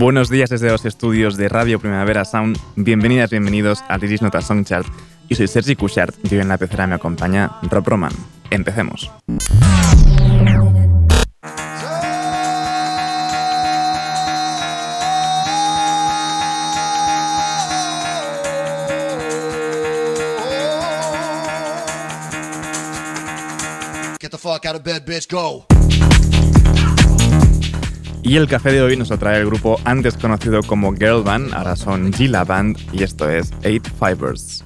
Buenos días desde los estudios de Radio Primavera Sound. Bienvenidas, bienvenidos a This Nota Song Chart. Y soy Sergi Cushart y hoy en la pecera me acompaña Rob Roman. Empecemos. Get the fuck out of bed, bitch, go. Y el café de hoy nos lo trae el grupo antes conocido como Girl Band, ahora son Gila Band, y esto es Eight Fibers.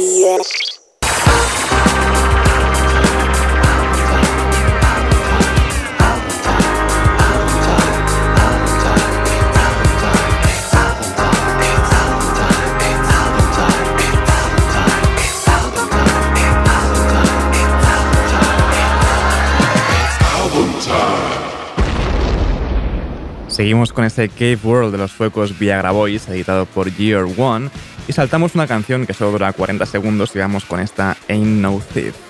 Yes. Seguimos con este Cave World de los fuegos Viagra Boys, editado por Year One, y saltamos una canción que solo dura 40 segundos y vamos con esta Ain't No Thief.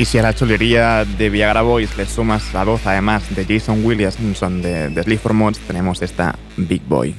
Y si a la chulería de Viagra Boys le sumas la voz además de Jason Williamson de, de Sleep for Mods, tenemos esta Big Boy.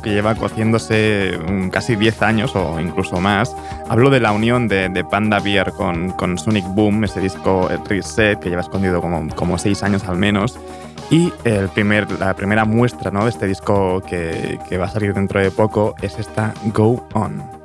Que lleva cociéndose mm, casi 10 años o incluso más. Hablo de la unión de, Panda Beer con, Sonic Boom, ese disco Reset que lleva escondido como, como 6 años al menos. Y el primer, la primera muestra ¿no? de este disco que, que va a salir dentro de poco es esta Go On.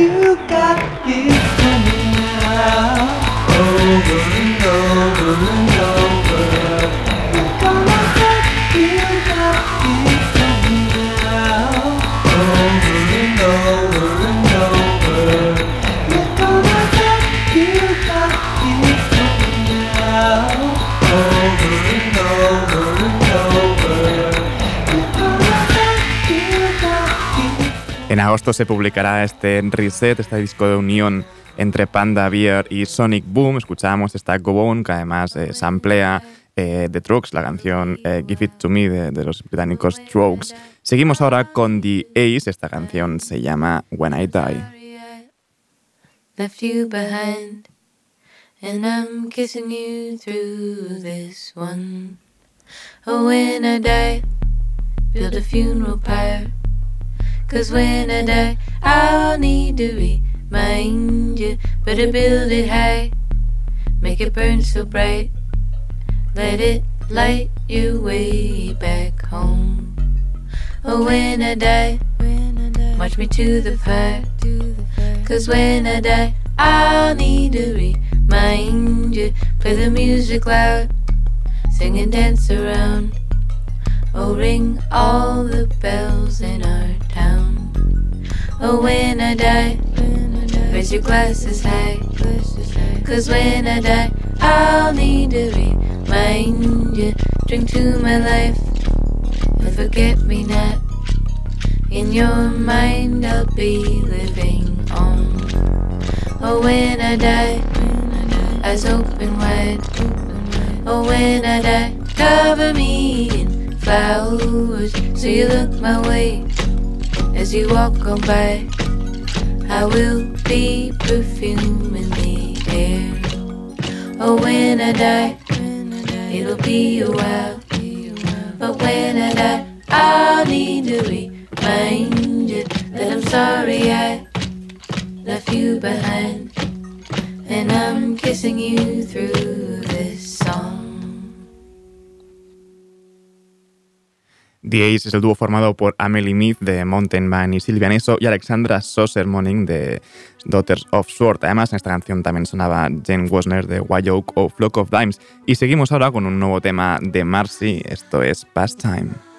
You got it se publicará este reset, este disco de unión entre Panda Beer y Sonic Boom. Escuchábamos esta Go On, que además eh, se amplía eh, The Trucks, la canción eh, Give It To Me de, de los británicos Strokes. Seguimos ahora con The Ace, esta canción se llama When I Die. left you behind. And I'm kissing you through this one. Oh, when I die, build a funeral pyre. Cause when I die, I'll need to remind you. Better build it high, make it burn so bright. Let it light your way back home. Oh, when I die, march me to the fire. Cause when I die, I'll need to remind you. Play the music loud, sing and dance around. Oh, ring all the bells in our town. Oh, when I die, raise your glasses high. Cause when I die, I'll need to remind you. Drink to my life and forget me not. In your mind, I'll be living on. Oh, when I die, eyes open wide. Oh, when I die, cover me in flowers. So you look my way as you walk on by. I will be perfume in the air. Oh, when I die, it'll be a while. But when I die, I'll need to remind you that I'm sorry I left you behind. And I'm kissing you through The Ace es el dúo formado por Amelie Mead de Mountain Man y Silvia Neso y Alexandra Soser-Morning de Daughters of Sword. Además, en esta canción también sonaba Jane Wosner de White Oak o Flock of Dimes. Y seguimos ahora con un nuevo tema de Marcy. Esto es Pastime.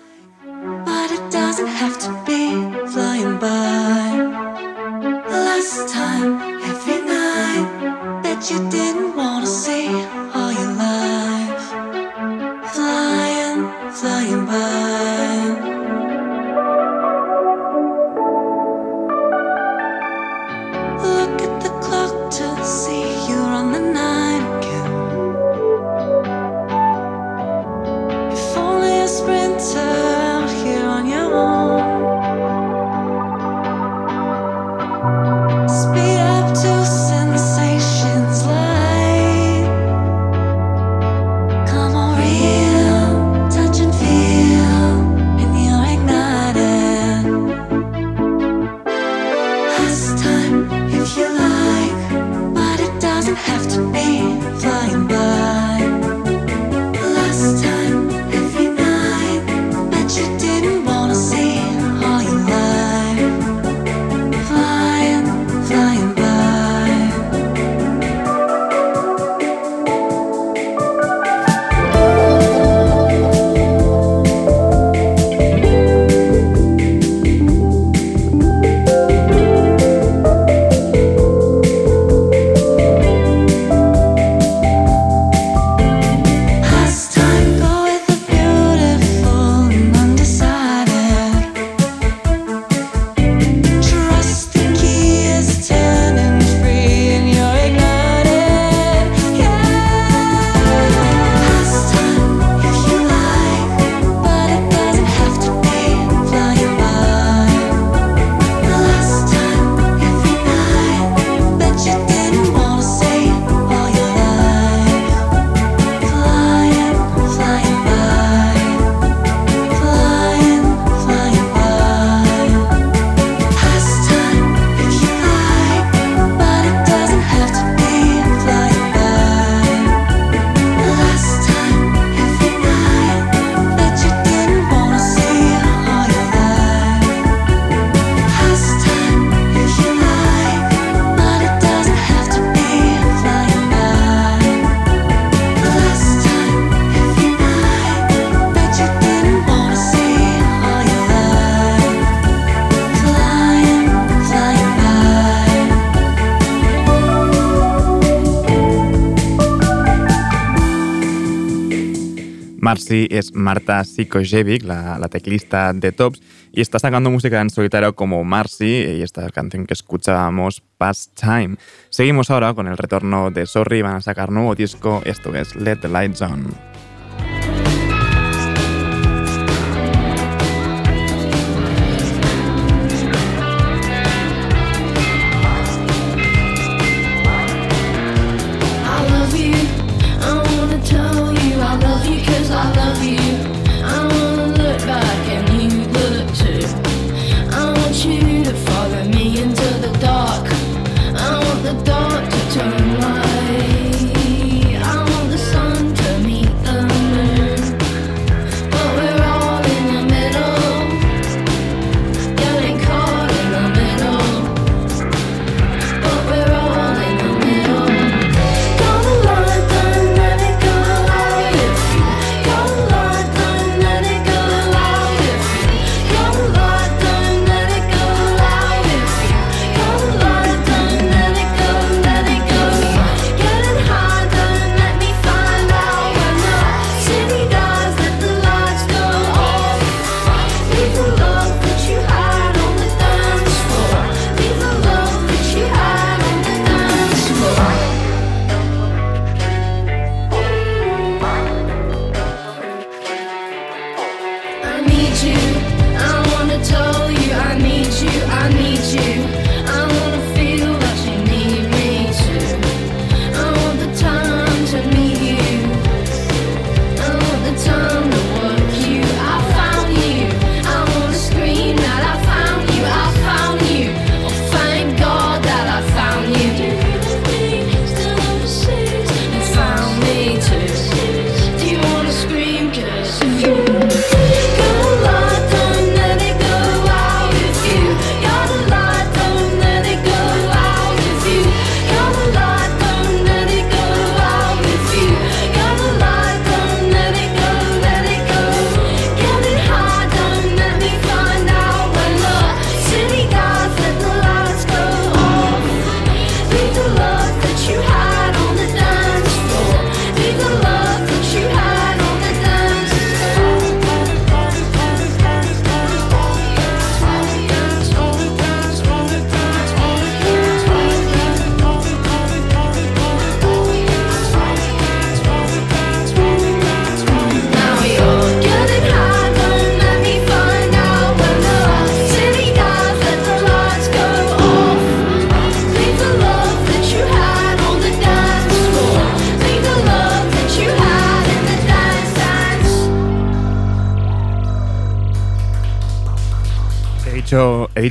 Es Marta Sikojevic, la, la teclista de Tops, y está sacando música en solitario como Marcy y esta canción que escuchábamos, Past Time. Seguimos ahora con el retorno de Sorry, van a sacar nuevo disco, esto es Let the Lights On.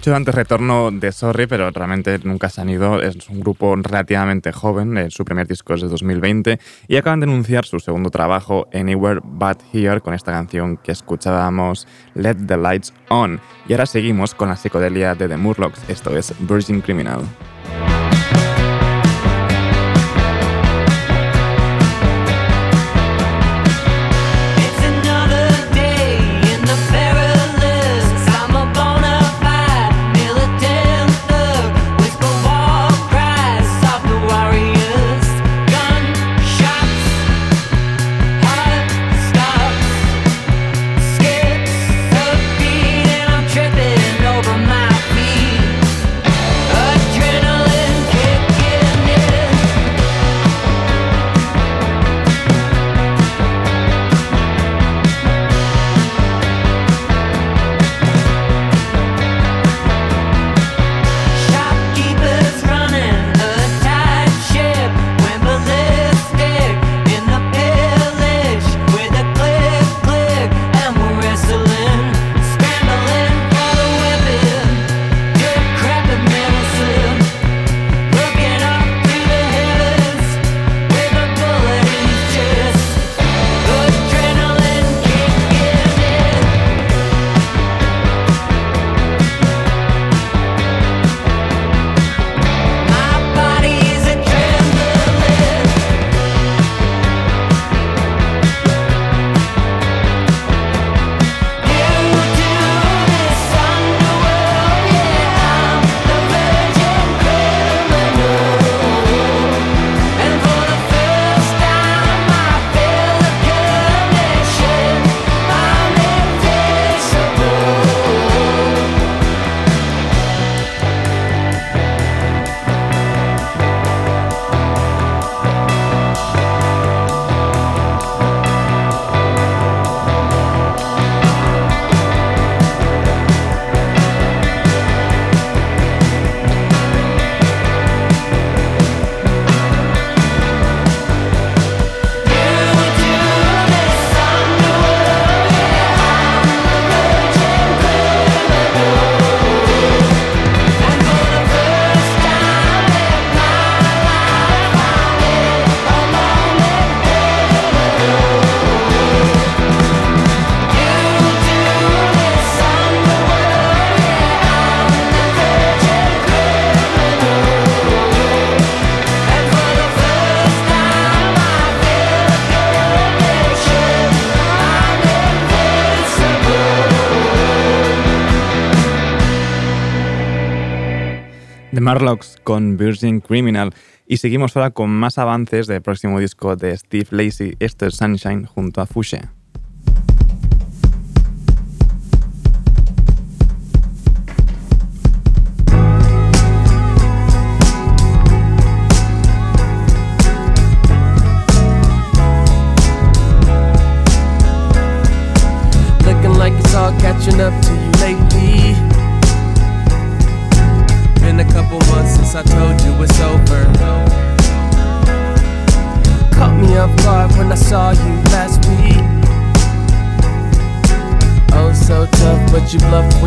dicho antes retorno de Sorry, pero realmente nunca se han ido. Es un grupo relativamente joven, eh, su primer disco es de 2020, y acaban de anunciar su segundo trabajo, Anywhere But Here, con esta canción que escuchábamos, Let the Lights On. Y ahora seguimos con la psicodelia de The Murlocs, esto es Virgin Criminal. The Marlocks con Virgin Criminal. Y seguimos ahora con más avances del próximo disco de Steve Lacey. Esto es Sunshine junto a Fuchsia. you love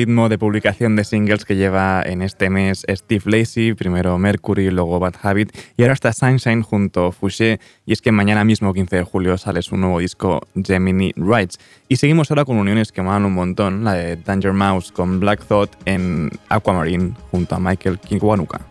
ritmo de publicación de singles que lleva en este mes Steve Lacey, primero Mercury, luego Bad Habit y ahora está Sunshine junto a Fouché. Y es que mañana mismo, 15 de julio, sale su nuevo disco Gemini Rights. Y seguimos ahora con uniones que molan un montón, la de Danger Mouse con Black Thought en Aquamarine junto a Michael Kiwanuka.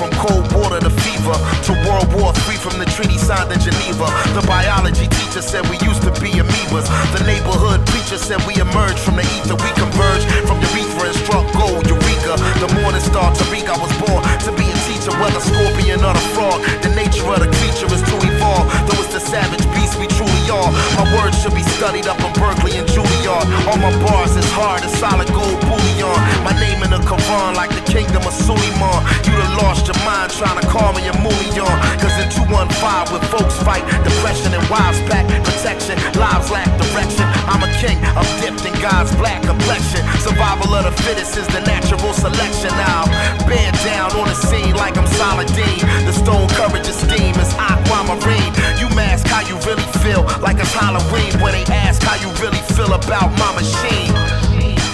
From cold water to fever, to World War III from the treaty signed in Geneva. The biology teacher said we used to be amoebas. The neighborhood preacher said we emerged from the ether. We converged from urethra and struck gold, Eureka. The morning star, Tariq, I was born to be a teacher, whether scorpion or the frog. The nature of the creature is to evolve. Though it's the savage beast we truly are. My words should be studied up in Berkeley and Juilliard. All my bars is hard as solid gold bullion. My name in the Quran like kingdom of Suleiman. You done lost your mind trying to call me a Mulion. Cause in 215 with folks fight, depression and wives back, protection, lives lack direction. I'm a king, I'm dipped in God's black complexion. Survival of the fittest is the natural selection. Now, bear down on the scene like I'm Saladin. The stone courage of steam is aquamarine. You mask how you really feel, like it's Halloween when they ask how you really feel about my machine.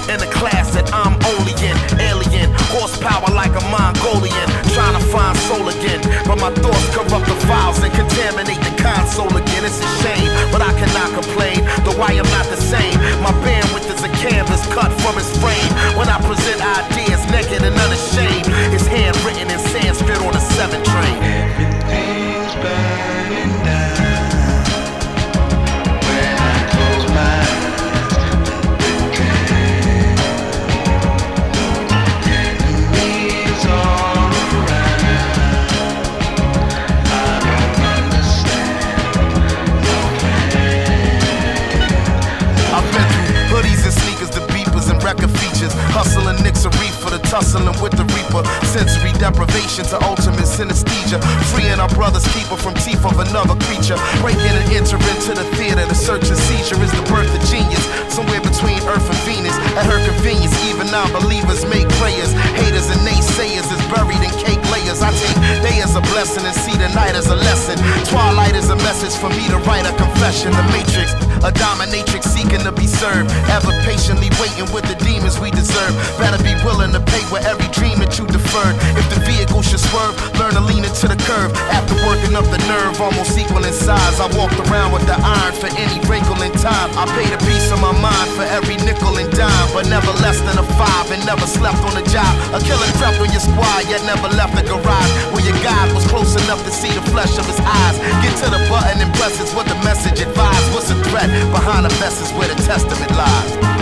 In the class that I'm only in, horsepower like a Mongolian, trying to find soul again. But my thoughts corrupt the files and contaminate the console again. It's a shame, but I cannot complain, though I am not the same. My bandwidth is a canvas cut from his frame. When I present ideas naked and unashamed, it's handwritten in Sanskrit on a seven train. Everything's Hustling nicks a the tussling with the reaper. Sensory deprivation to ultimate synesthesia. Freeing our brother's keeper from teeth of another creature. Breaking and entering to the theater, the search and seizure is the birth of genius. Somewhere between Earth and Venus. At her convenience, even non believers make blessing and see the night as a lesson. Twilight is a message for me to write a confession. The matrix, a dominatrix seeking to be served. Ever patiently waiting with the demons we deserve. Better be willing to pay with every dream that you deferred. If the vehicle should swerve, learn to lean into the curve. After working up the nerve, almost equal in size. I walked around with the iron for any wrinkle in time. I paid a piece of my mind for every nickel and dime, but never less than a five and never slept on the job. A killer crept on your squad, yet never left the garage. Where your God was close enough to see the flesh of his eyes. Get to the button and press is what the message advised. What's the threat? Behind the is where the testament lies.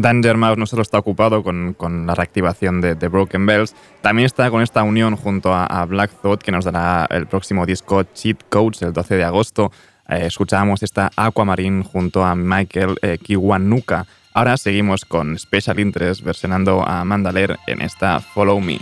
Danger Mouse no solo está ocupado con, con la reactivación de, de Broken Bells, también está con esta unión junto a, Black Thought que nos dará el próximo disco Cheat Codes el 12 de agosto. Eh, escuchábamos esta Aquamarine junto a Michael eh, Kiwanuka. Ahora seguimos con Special Interest versionando a Mandaler en esta Follow Me.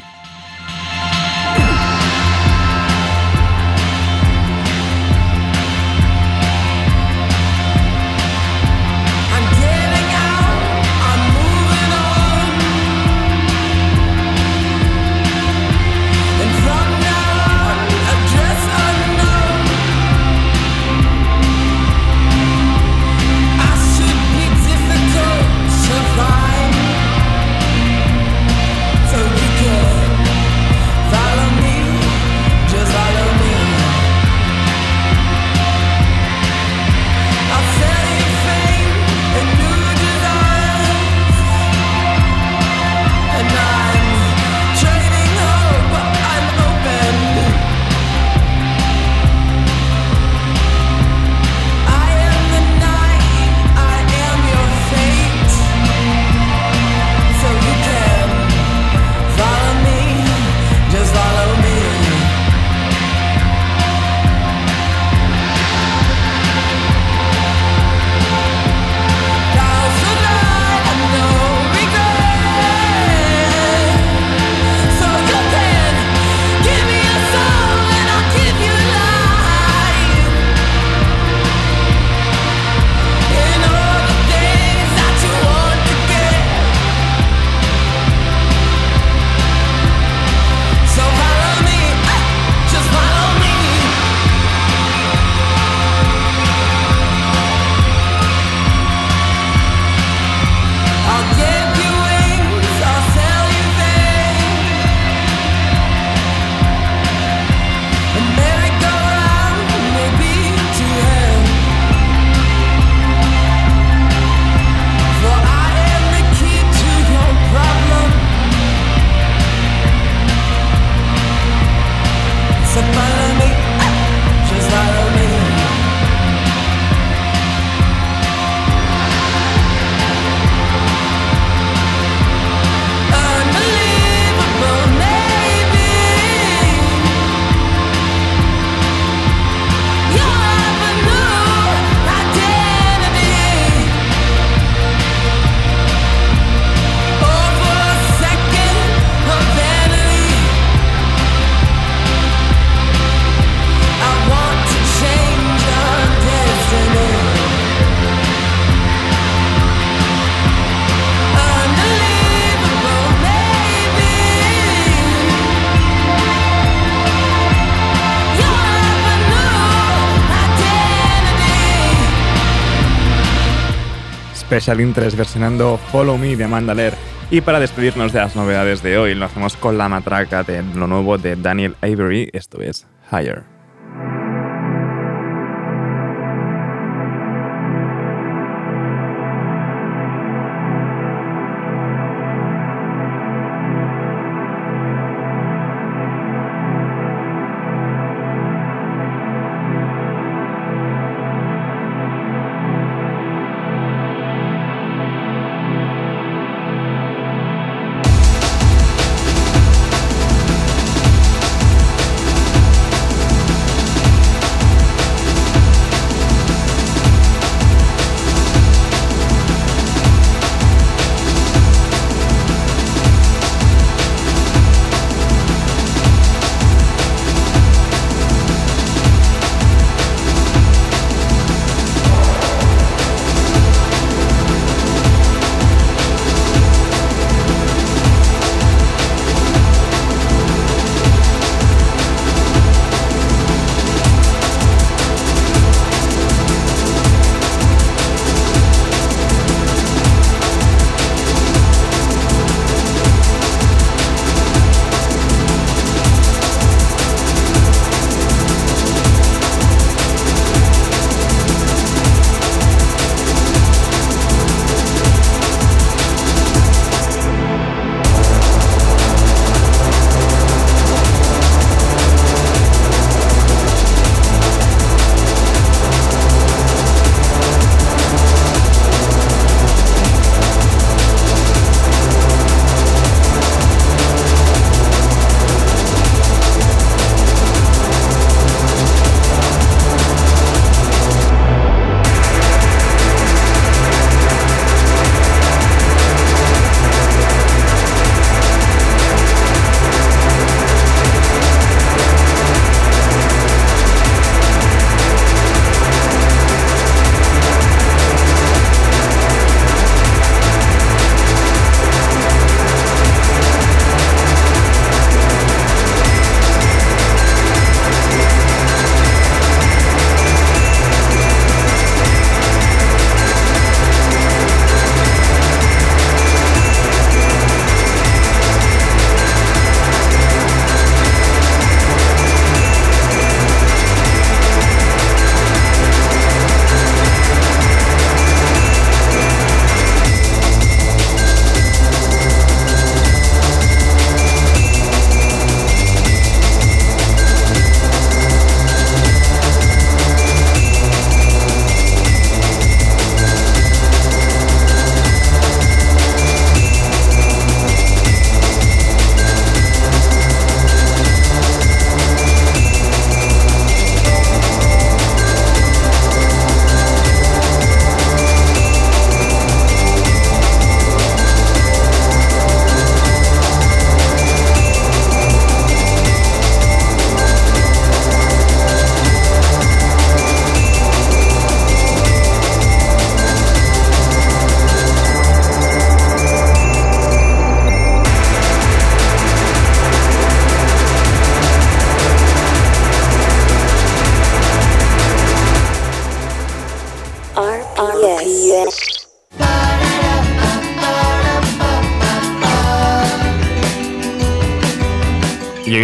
Special Interest versionando Follow Me de Amanda Lear. Y para despedirnos de las novedades de hoy, lo hacemos con la matraca de lo nuevo de Daniel Avery, esto es Higher.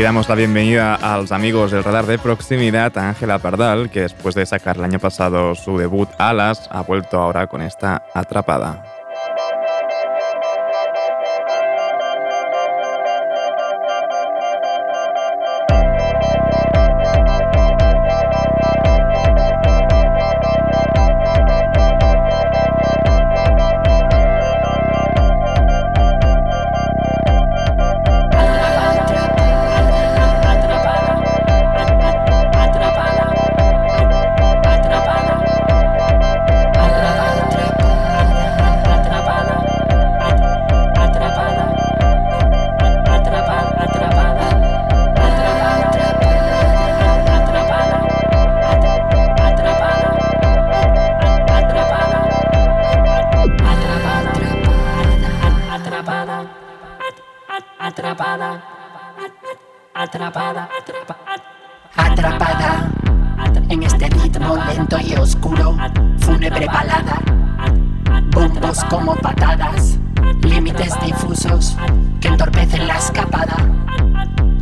Damos la bienvenida a los amigos del radar de proximidad a Ángela Pardal, que después de sacar el año pasado su debut Alas, ha vuelto ahora con esta atrapada. Como patadas, límites difusos que entorpecen la escapada,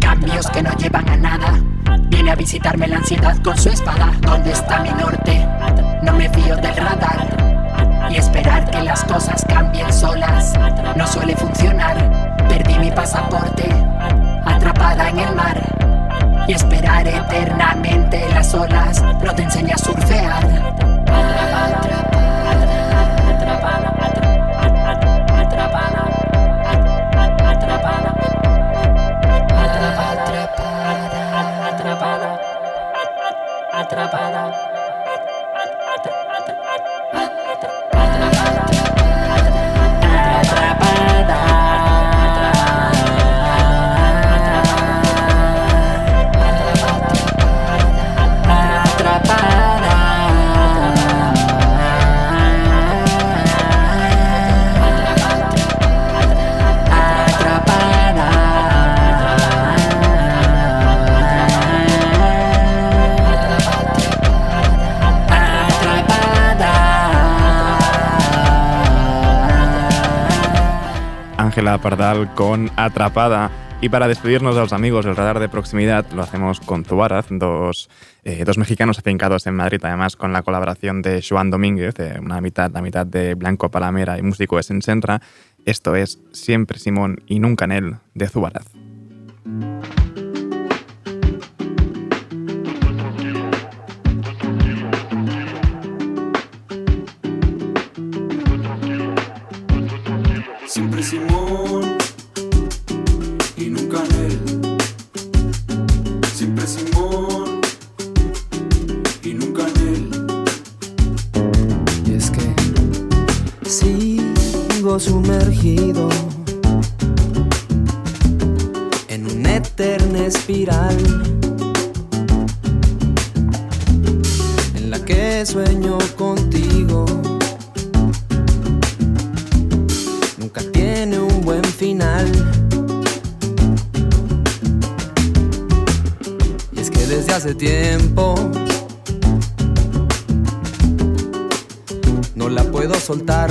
cambios que no llevan a nada. Viene a visitarme la ansiedad con su espada. ¿Dónde está mi norte? No me fío del radar. Y esperar que las cosas cambien solas no suele funcionar. Perdí mi pasaporte, atrapada en el mar. Y esperar eternamente las olas no te enseña a surfear. Ángela Pardal con Atrapada. Y para despedirnos de los amigos del radar de proximidad, lo hacemos con Zubaraz, dos, eh, dos mexicanos afincados en Madrid, además con la colaboración de Joan Domínguez, una mitad, la mitad de Blanco Palamera y músico de Sensenra. Esto es Siempre Simón y Nunca Nel de Zubaraz. Sumergido en una eterna espiral en la que sueño contigo. Nunca tiene un buen final. Y es que desde hace tiempo no la puedo soltar.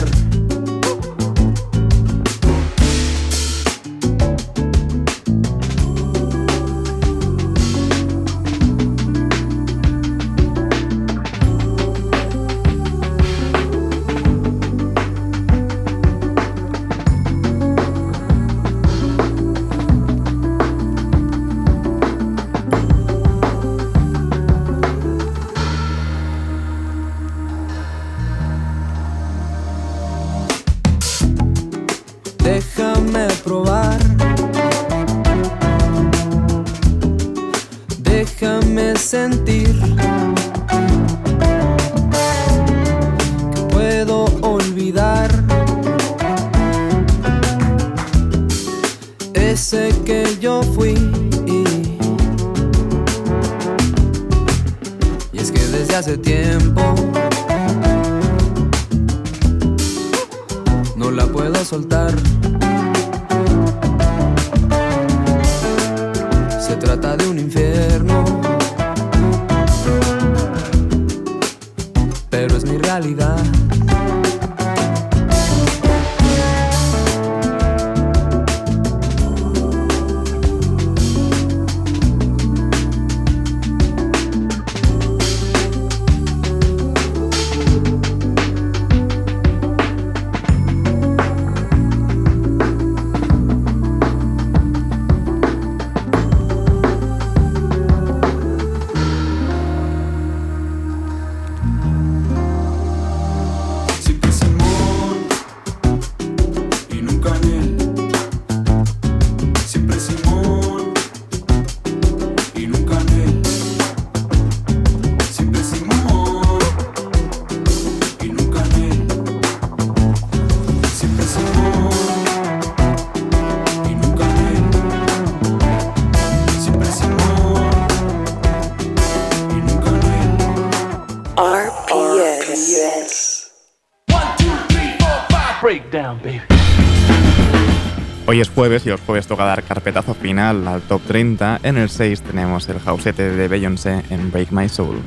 Jueves y los jueves toca dar carpetazo final al top 30. En el 6 tenemos el jausete de Beyoncé en Break My Soul.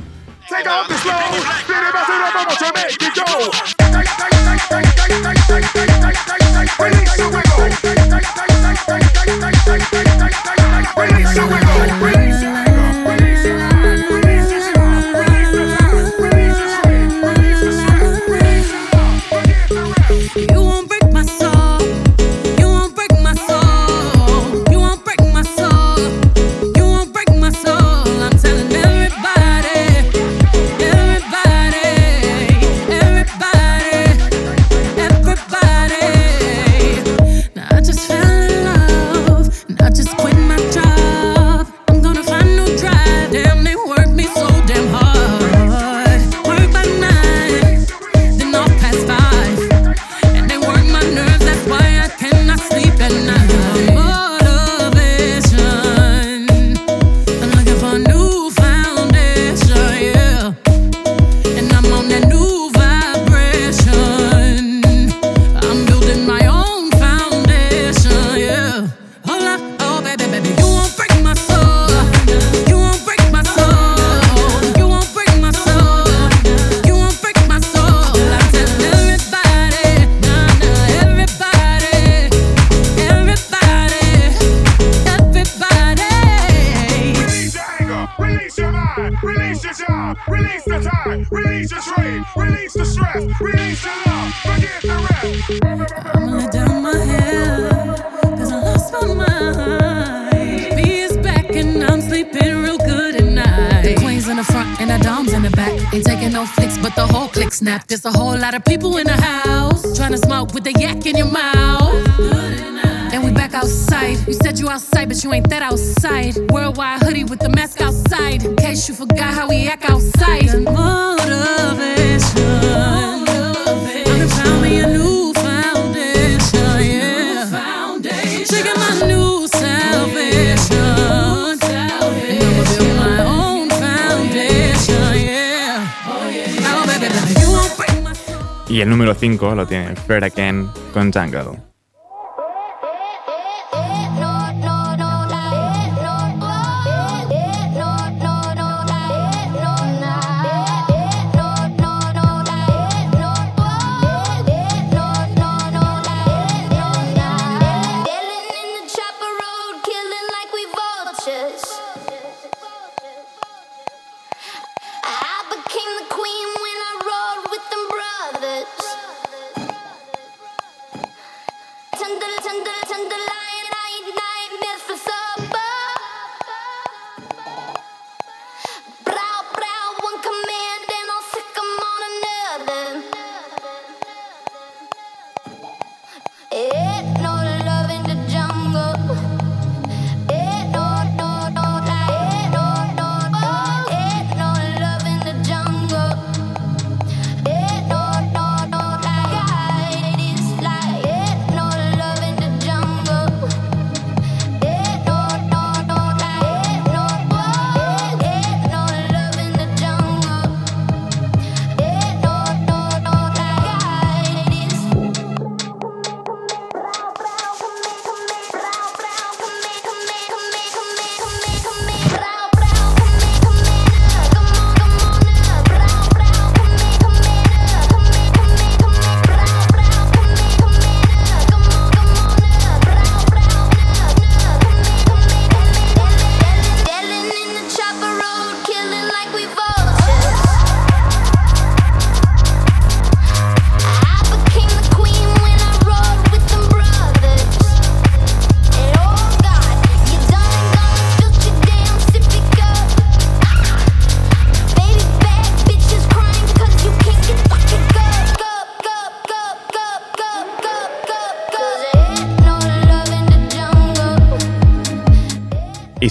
número 5 lo tiene Fred Again con Jungle.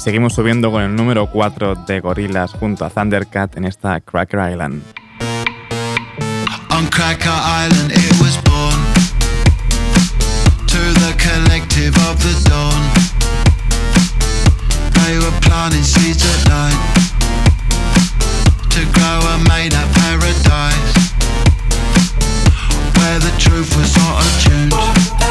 seguimos subiendo con el número 4 de Gorillaz junto a Thundercat en esta Cracker Island. On Cracker Island it was born to the collective of the dawn. They were planting seeds at night to grow a made-up paradise where the truth was not attuned.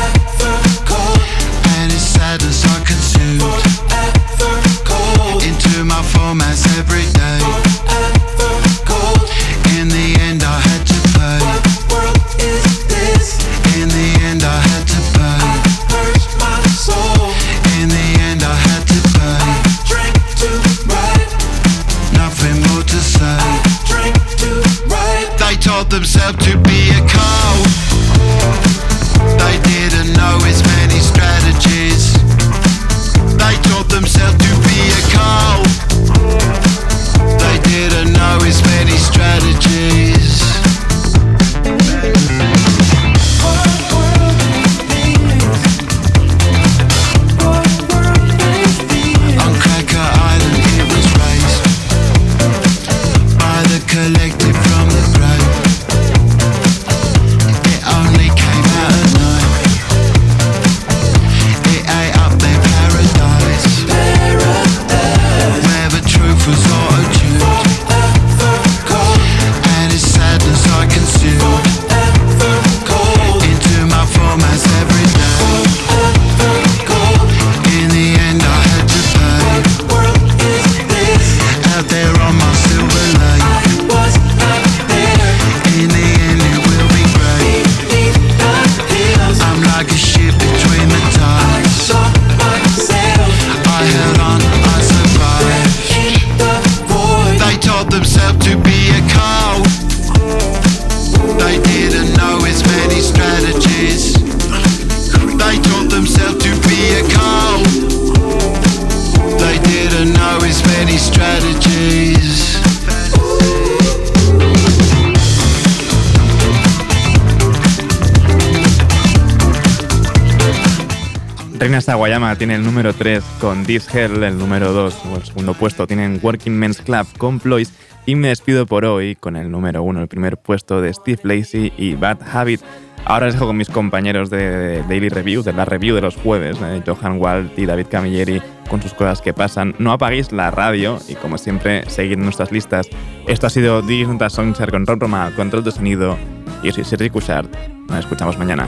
Tiene el número 3 con This Hell, el número 2 o el segundo puesto tienen Working Men's Club con Ploys y me despido por hoy con el número 1, el primer puesto de Steve Lacey y Bad Habit. Ahora les dejo con mis compañeros de Daily Review, de la review de los jueves, eh, Johan Walt y David Camilleri, con sus cosas que pasan. No apaguéis la radio y, como siempre, seguid nuestras listas. Esto ha sido Digis Nota Songcher con Ron Roma, control de sonido. Y yo soy Sergi Cushart. Nos escuchamos mañana.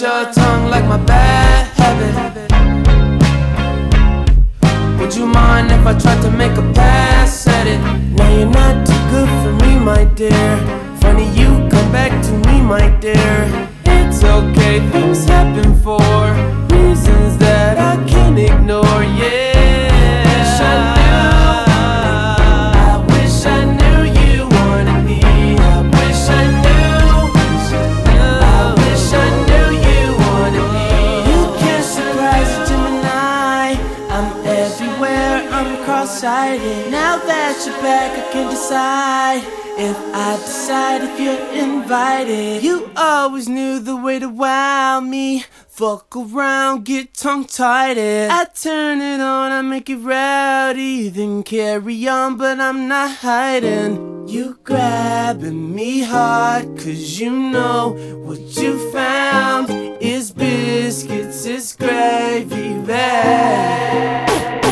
your. Fuck around, get tongue-tied. I turn it on, I make it rowdy, then carry on, but I'm not hiding. You grabbing me hard, cause you know what you found is biscuits, is gravy bag.